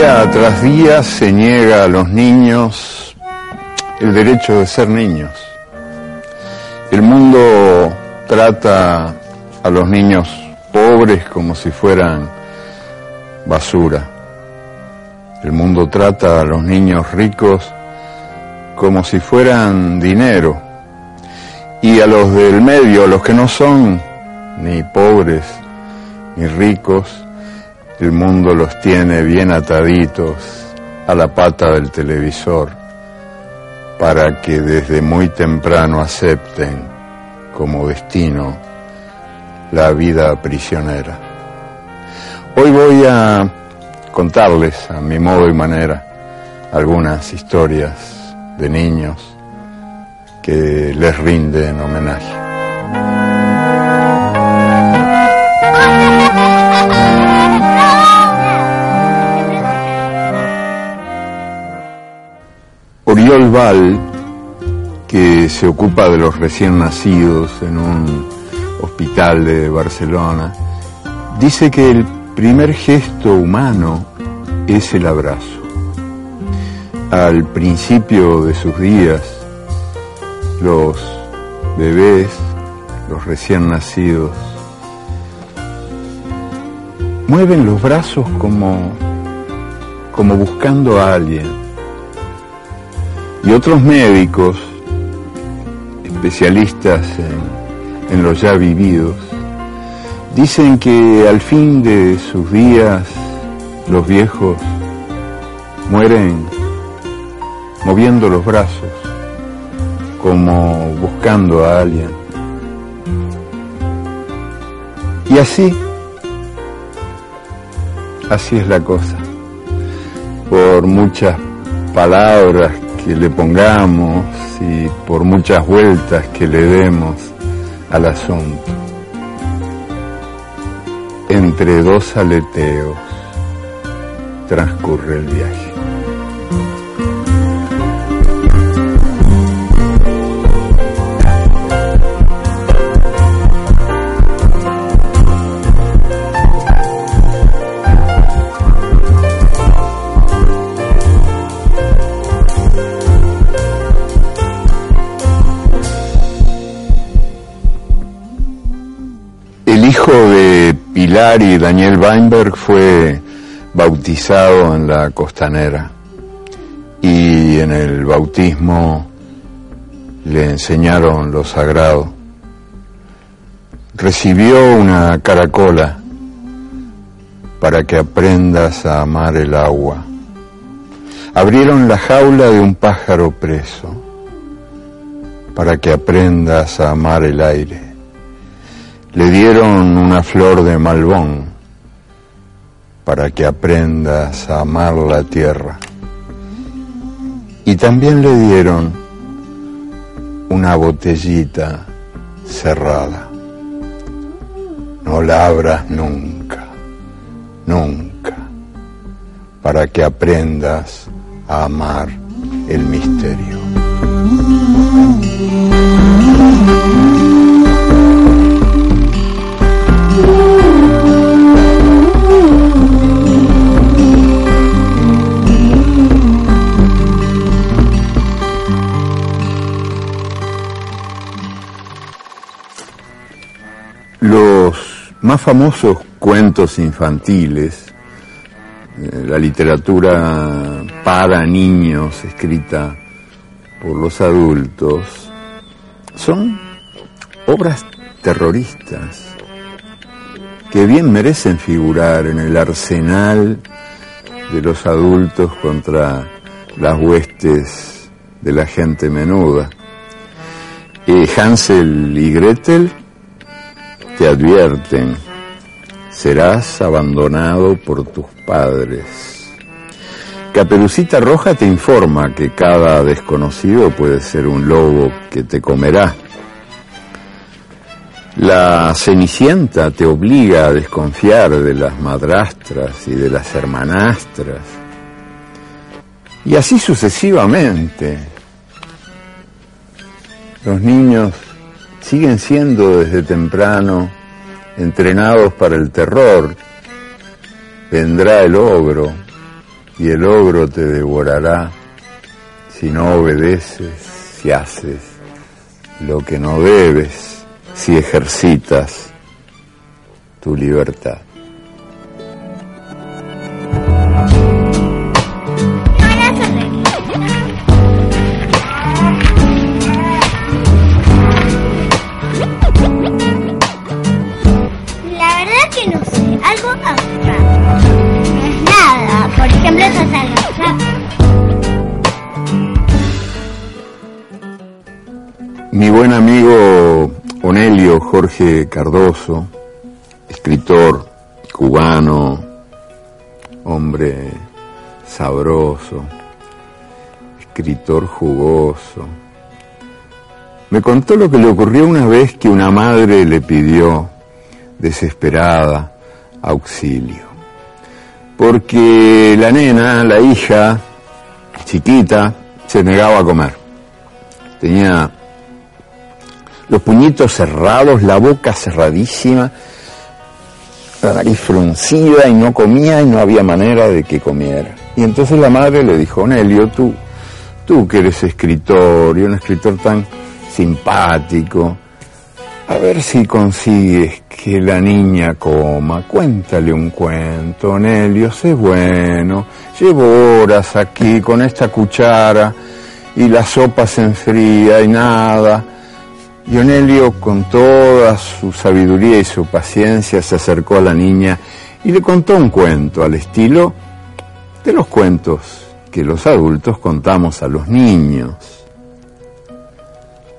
Día tras día se niega a los niños el derecho de ser niños. El mundo trata a los niños pobres como si fueran basura. El mundo trata a los niños ricos como si fueran dinero. Y a los del medio, a los que no son ni pobres ni ricos, el mundo los tiene bien ataditos a la pata del televisor para que desde muy temprano acepten como destino la vida prisionera. Hoy voy a contarles a mi modo y manera algunas historias de niños que les rinden homenaje. Oriol Val, que se ocupa de los recién nacidos en un hospital de Barcelona, dice que el primer gesto humano es el abrazo. Al principio de sus días, los bebés, los recién nacidos, mueven los brazos como, como buscando a alguien y otros médicos, especialistas en, los ya vividos, dicen que al fin de sus días los viejos mueren moviendo los brazos, como buscando a alguien. Y así, así es la cosa. Por muchas palabras que le pongamos y por muchas vueltas que le demos al asunto. Entre dos aleteos transcurre el viaje. Pilar y Daniel Weinberg fue bautizado en la costanera y en el bautismo le enseñaron lo sagrado. Recibió una caracola para que aprendas a amar el agua. Abrieron la jaula de un pájaro preso para que aprendas a amar el aire le dieron una flor de malbón para que aprendas a amar la tierra. Y también le dieron una botellita cerrada. No la abras nunca, nunca, para que aprendas a amar el misterio. Más famosos cuentos infantiles, eh, la literatura para niños escrita por los adultos son obras terroristas que bien merecen figurar en el arsenal de los adultos contra las huestes de la gente menuda. Y Hansel y Gretel te advierten, serás abandonado por tus padres. Caperucita Roja te informa que cada desconocido puede ser un lobo que te comerá. La Cenicienta te obliga a desconfiar de las madrastras y de las hermanastras. Y así sucesivamente. Los niños siguen siendo desde temprano entrenados para el terror. Vendrá el ogro, y el ogro te devorará si no obedeces, si haces lo que no debes, si ejercitas tu libertad. Mi buen amigo Onelio Jorge Cardoso, escritor cubano, hombre sabroso, escritor jugoso, me contó lo que le ocurrió una vez que una madre le pidió, desesperada, auxilio. Porque la nena, la hija, chiquita, se negaba a comer. Tenía los puñitos cerrados, la boca cerradísima, la nariz fruncida y no comía y no había manera de que comiera. Y entonces la madre le dijo, Nelio, tú, tú que eres escritor y un escritor tan simpático, a ver si consigues que la niña coma, cuéntale un cuento, Nelio, sé bueno, llevo horas aquí con esta cuchara y la sopa se enfría y nada Dionelio, con toda su sabiduría y su paciencia, se acercó a la niña y le contó un cuento al estilo de los cuentos que los adultos contamos a los niños.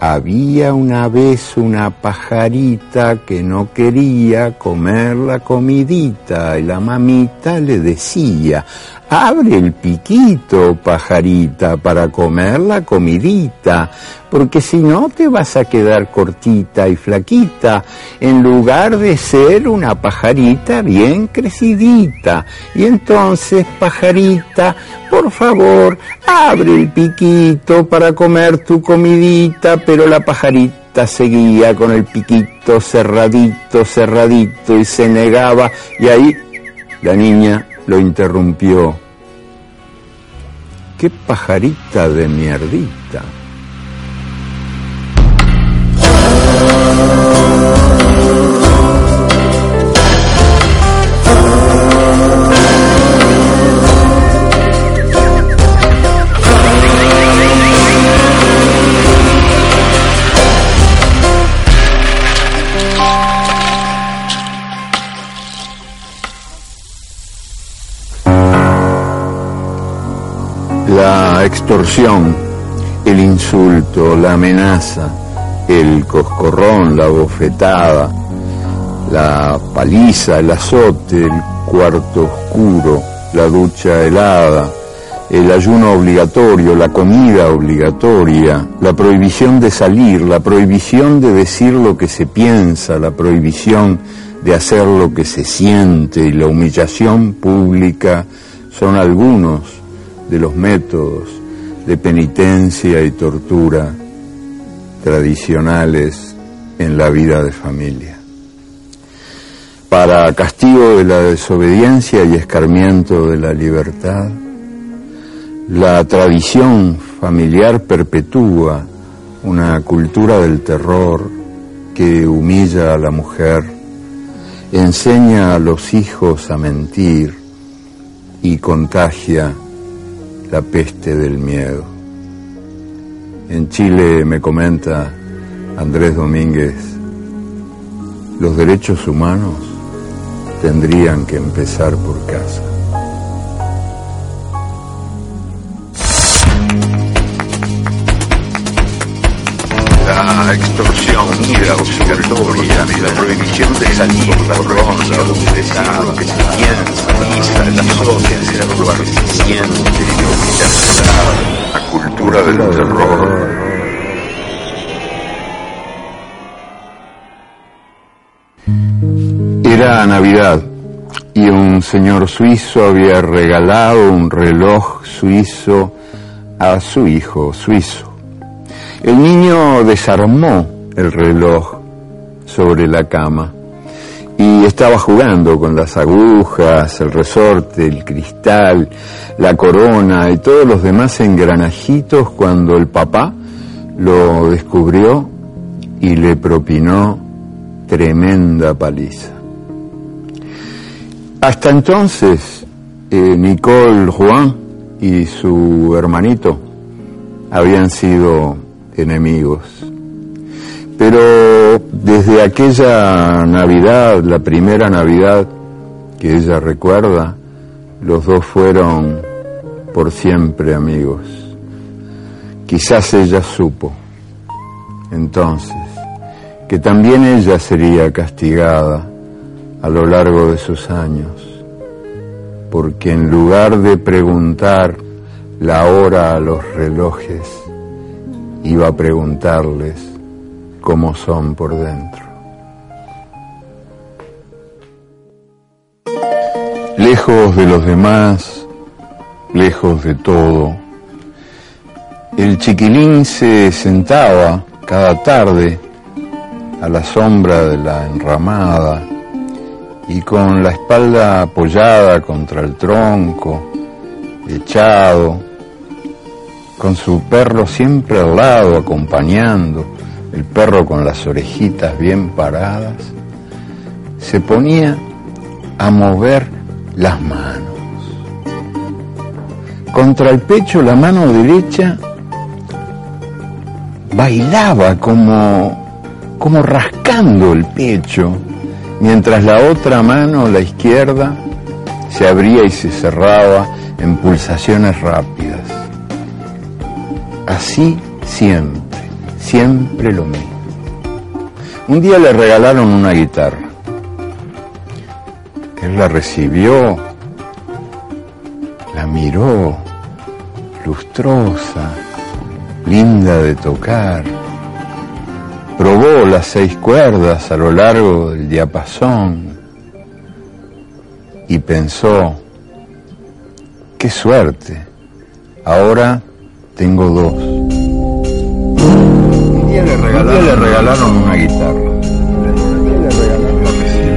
Había una vez una pajarita que no quería comer la comidita y la mamita le decía, abre el piquito, pajarita, para comer la comidita, porque si no te vas a quedar cortita y flaquita, en lugar de ser una pajarita bien crecidita. Y entonces, pajarita, por favor, abre el piquito para comer tu comidita, pero la pajarita seguía con el piquito cerradito, cerradito y se negaba y ahí la niña lo interrumpió. ¡Qué pajarita de mierdita! El insulto, la amenaza, el coscorrón, la bofetada, la paliza, el azote, el cuarto oscuro, la ducha helada, el ayuno obligatorio, la comida obligatoria, la prohibición de salir, la prohibición de decir lo que se piensa, la prohibición de hacer lo que se siente y la humillación pública son algunos de los métodos de penitencia y tortura tradicionales en la vida de familia. Para castigo de la desobediencia y escarmiento de la libertad, la tradición familiar perpetúa una cultura del terror que humilla a la mujer, enseña a los hijos a mentir y contagia la peste del miedo. En Chile, me comenta Andrés Domínguez, los derechos humanos tendrían que empezar por casa. La obligatoria, la prohibición de salir por ronda, donde sabe que se piensa, la sociedad superficiente, la cultura del terror. Era Navidad y un señor suizo había regalado un reloj suizo a su hijo suizo. El niño desarmó el reloj sobre la cama y estaba jugando con las agujas, el resorte, el cristal, la corona y todos los demás engranajitos cuando el papá lo descubrió y le propinó tremenda paliza. Hasta entonces, eh, Nicole Juan y su hermanito habían sido enemigos. Pero desde aquella Navidad, la primera Navidad que ella recuerda, los dos fueron por siempre amigos. Quizás ella supo entonces que también ella sería castigada a lo largo de sus años, porque en lugar de preguntar la hora a los relojes, iba a preguntarles cómo son por dentro. Lejos de los demás, lejos de todo, el chiquilín se sentaba cada tarde a la sombra de la enramada y con la espalda apoyada contra el tronco, echado, con su perro siempre al lado, acompañando, el perro con las orejitas bien paradas, se ponía a mover las manos. Contra el pecho la mano derecha bailaba como, como rascando el pecho mientras la otra mano, la izquierda, se abría y se cerraba en pulsaciones rápidas. Así siempre, siempre lo mismo. Un día le regalaron una guitarra. Él la recibió, la miró, lustrosa, linda de tocar probó las seis cuerdas a lo largo del diapasón y pensó, qué suerte, ahora tengo dos. Le regalaron, una guitarra.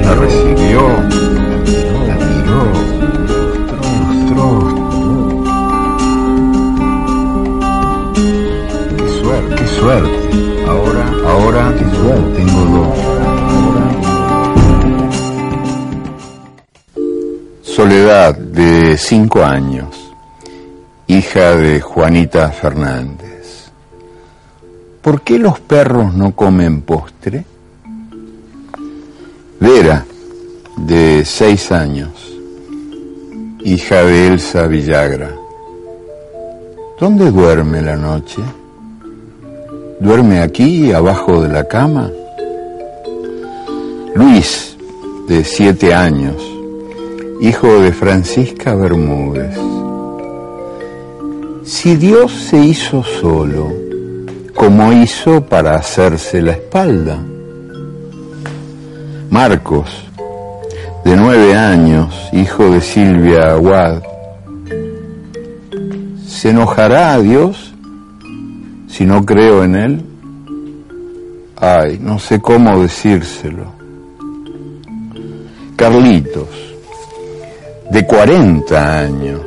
La recibió, la miró, Qué suerte, qué suerte. Ahora, ahora tengo dos. Soledad, de cinco años, hija de Juanita Fernández. ¿Por qué los perros no comen postre? Vera, de seis años, hija de Elsa Villagra. ¿Dónde duerme la noche? ¿Duerme aquí, abajo de la cama? Luis, de siete años, hijo de Francisca Bermúdez. Si Dios se hizo solo, ¿cómo hizo para hacerse la espalda? Marcos, de nueve años, hijo de Silvia Aguad. ¿Se enojará a Dios si no creo en Él? Ay, no sé cómo decírselo. Carlitos, de 40 años,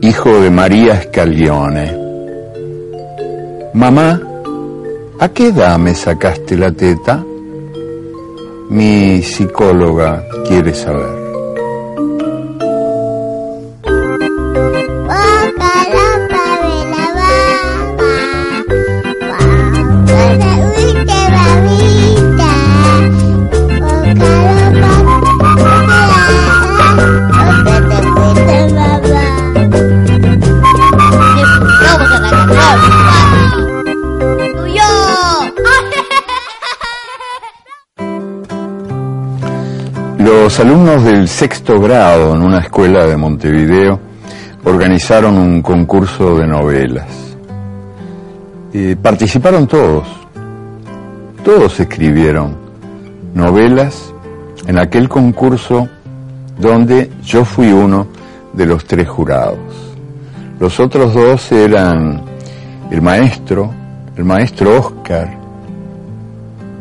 hijo de María Scaglione. Mamá, ¿a qué edad me sacaste la teta? Mi psicóloga quiere saber. Los alumnos del sexto grado en una escuela de Montevideo organizaron un concurso de novelas. Y participaron todos, todos escribieron novelas en aquel concurso donde yo fui uno de los tres jurados. Los otros dos eran el maestro, el maestro Oscar,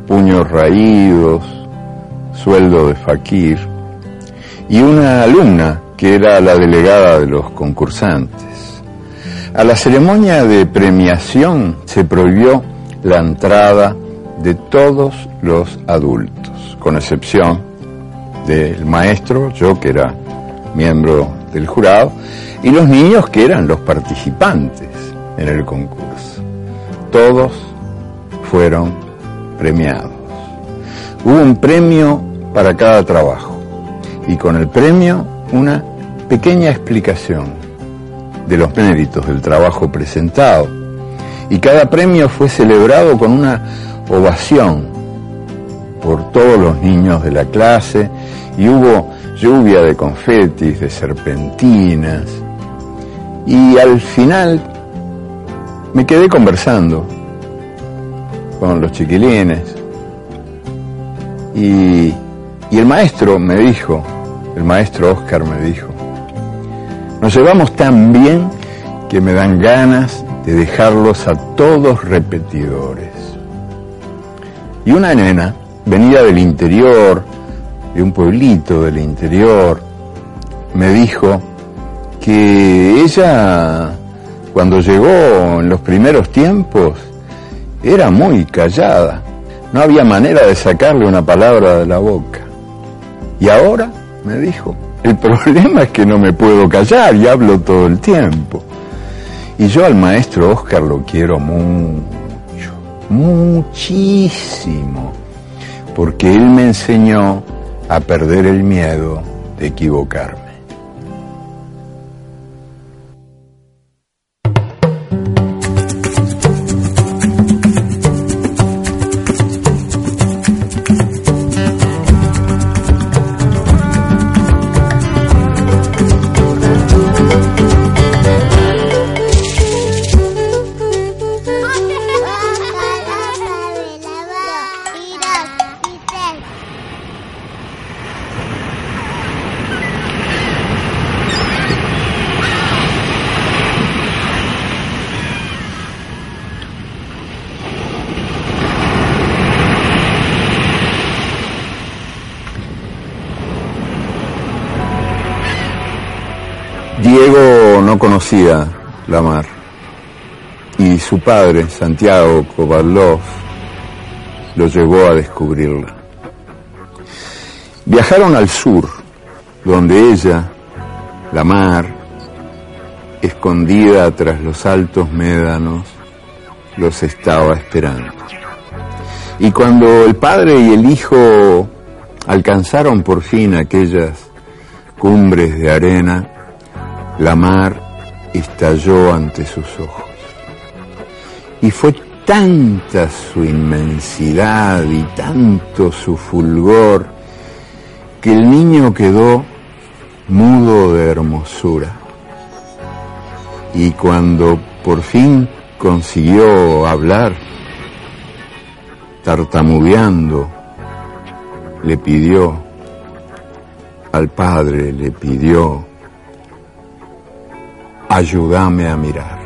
puños raídos, sueldo de faquir, y una alumna que era la delegada de los concursantes. A la ceremonia de premiación se prohibió la entrada de todos los adultos, con excepción del maestro, yo que era miembro del jurado, y los niños que eran los participantes en el concurso. Todos fueron premiados. Hubo un premio para cada trabajo y con el premio una pequeña explicación de los méritos del trabajo presentado. Y cada premio fue celebrado con una ovación por todos los niños de la clase y hubo lluvia de confetis, de serpentinas. Y al final me quedé conversando con los chiquilines y, y el maestro me dijo, el maestro Oscar me dijo, nos llevamos tan bien que me dan ganas de dejarlos a todos repetidores. Y una nena venía del interior, de un pueblito del interior, me dijo que ella, cuando llegó en los primeros tiempos, era muy callada. No había manera de sacarle una palabra de la boca. Y ahora, me dijo, el problema es que no me puedo callar y hablo todo el tiempo. Y yo al maestro Oscar lo quiero mucho, muchísimo, porque él me enseñó a perder el miedo de equivocarme. La mar y su padre, Santiago Kovalov, lo llevó a descubrirla. Viajaron al sur, donde ella, la mar, escondida tras los altos médanos, los estaba esperando. Y cuando el padre y el hijo alcanzaron por fin aquellas cumbres de arena, la mar estalló ante sus ojos. Y fue tanta su inmensidad y tanto su fulgor que el niño quedó mudo de hermosura. Y cuando por fin consiguió hablar, tartamudeando, le pidió al padre, le pidió ayúdame a mirar.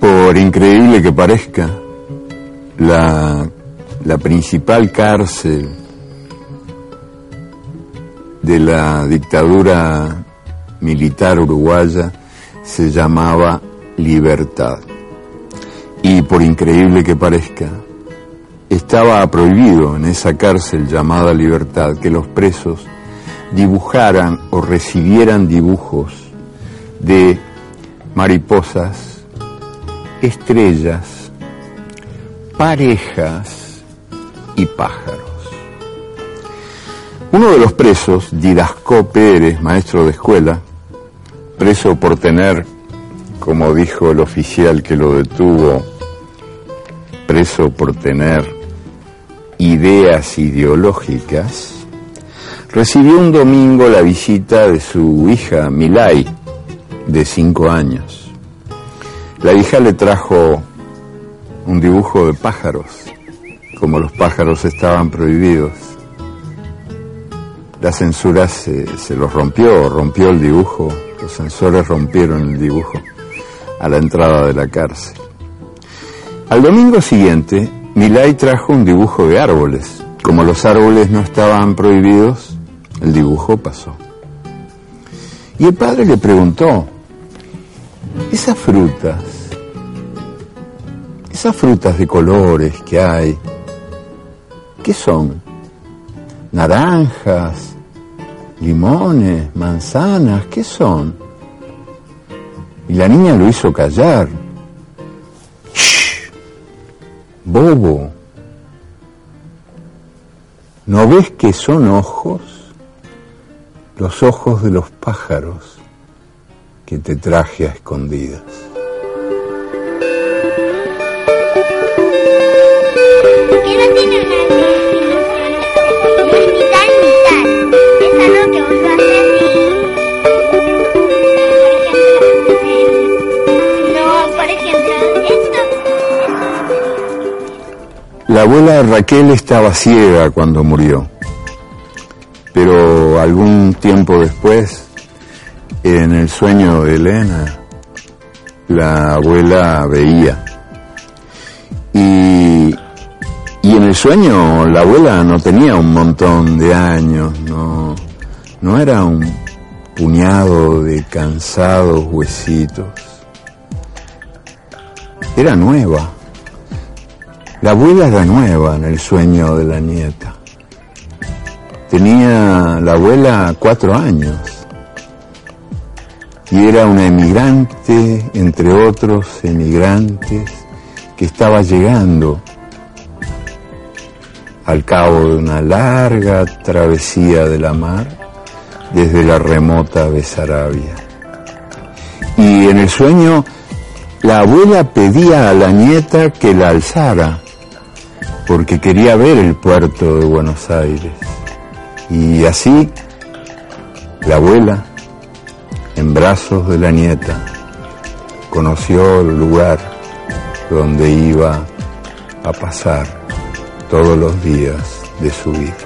Por increíble que parezca, la la principal cárcel de la dictadura militar uruguaya se llamaba Libertad. Y por increíble que parezca, estaba prohibido en esa cárcel llamada Libertad que los presos dibujaran o recibieran dibujos de mariposas estrellas, parejas y pájaros. Uno de los presos, Didasco Pérez, maestro de escuela, preso por tener, como dijo el oficial que lo detuvo, preso por tener ideas ideológicas, recibió un domingo la visita de su hija Milay, de cinco años. La hija le trajo un dibujo de pájaros, como los pájaros estaban prohibidos. La censura se, se los rompió, rompió el dibujo, los censores rompieron el dibujo a la entrada de la cárcel. Al domingo siguiente, Milay trajo un dibujo de árboles. Como los árboles no estaban prohibidos, el dibujo pasó. Y el padre le preguntó, esas frutas, esas frutas de colores que hay, ¿qué son? Naranjas, limones, manzanas, ¿qué son? Y la niña lo hizo callar. ¡Shh! Bobo, ¿no ves que son ojos? Los ojos de los pájaros que te traje a escondidas. La abuela Raquel estaba ciega cuando murió, pero algún tiempo después, en el sueño de Elena, la abuela veía. Y, y en el sueño la abuela no tenía un montón de años, no, no era un puñado de cansados huesitos. Era nueva. La abuela era nueva en el sueño de la nieta. Tenía la abuela cuatro años y era una emigrante entre otros emigrantes que estaba llegando al cabo de una larga travesía de la mar desde la remota Besarabia. Y en el sueño la abuela pedía a la nieta que la alzara porque quería ver el puerto de Buenos Aires. Y así la abuela, en brazos de la nieta, conoció el lugar donde iba a pasar todos los días de su vida.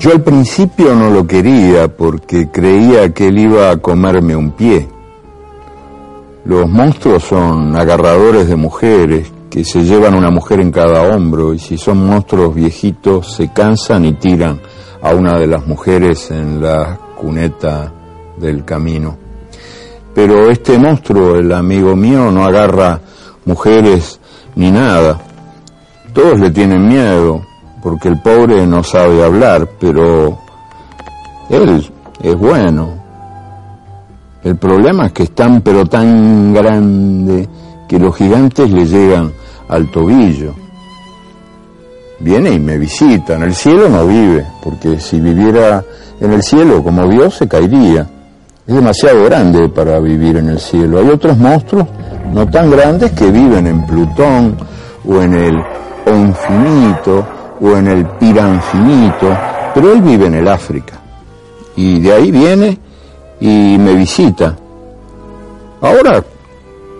Yo al principio no lo quería porque creía que él iba a comerme un pie. Los monstruos son agarradores de mujeres que se llevan una mujer en cada hombro y si son monstruos viejitos se cansan y tiran a una de las mujeres en la cuneta del camino. Pero este monstruo, el amigo mío, no agarra mujeres ni nada. Todos le tienen miedo porque el pobre no sabe hablar, pero él es bueno. El problema es que es tan pero tan grande que los gigantes le llegan al tobillo. Viene y me visita. En el cielo no vive, porque si viviera en el cielo como Dios se caería. Es demasiado grande para vivir en el cielo. Hay otros monstruos no tan grandes que viven en Plutón o en el infinito o en el piranfinito, pero él vive en el África. Y de ahí viene y me visita. Ahora,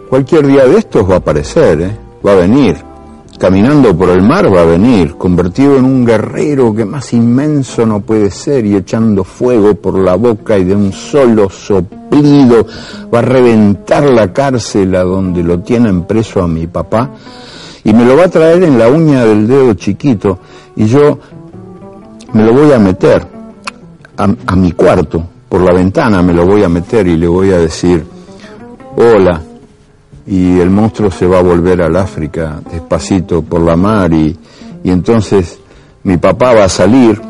cualquier día de estos va a aparecer, ¿eh? va a venir. Caminando por el mar va a venir, convertido en un guerrero que más inmenso no puede ser y echando fuego por la boca y de un solo soplido va a reventar la cárcel a donde lo tienen preso a mi papá y me lo va a traer en la uña del dedo chiquito y yo me lo voy a meter a, mi cuarto, por la ventana me lo voy a meter y le voy a decir, hola, y el monstruo se va a volver al África despacito por la mar y, y entonces mi papá va a salir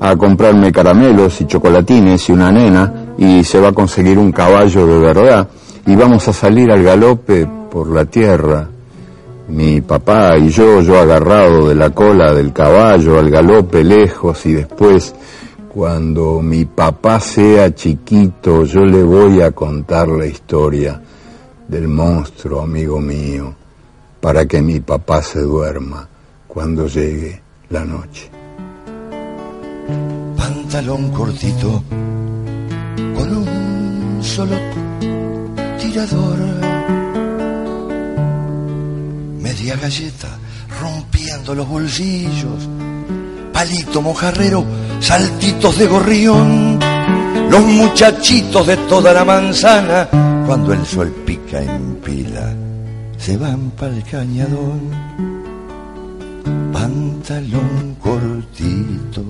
a comprarme caramelos y chocolatines y una nena y se va a conseguir un caballo de verdad y vamos a salir al galope por la tierra. Mi papá y yo, yo agarrado de la cola del caballo al galope lejos y después cuando mi papá sea chiquito yo le voy a contar la historia del monstruo, amigo mío, para que mi papá se duerma cuando llegue la noche. Pantalón cortito con un solo tirador. Media galleta rompiendo los bolsillos. Palito mojarrero, saltitos de gorrión. Los muchachitos de toda la manzana, cuando el sol pica en pila, se van pa'l cañadón. Pantalón cortito,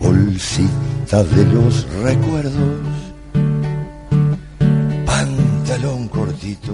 bolsita de los recuerdos pantalón cortito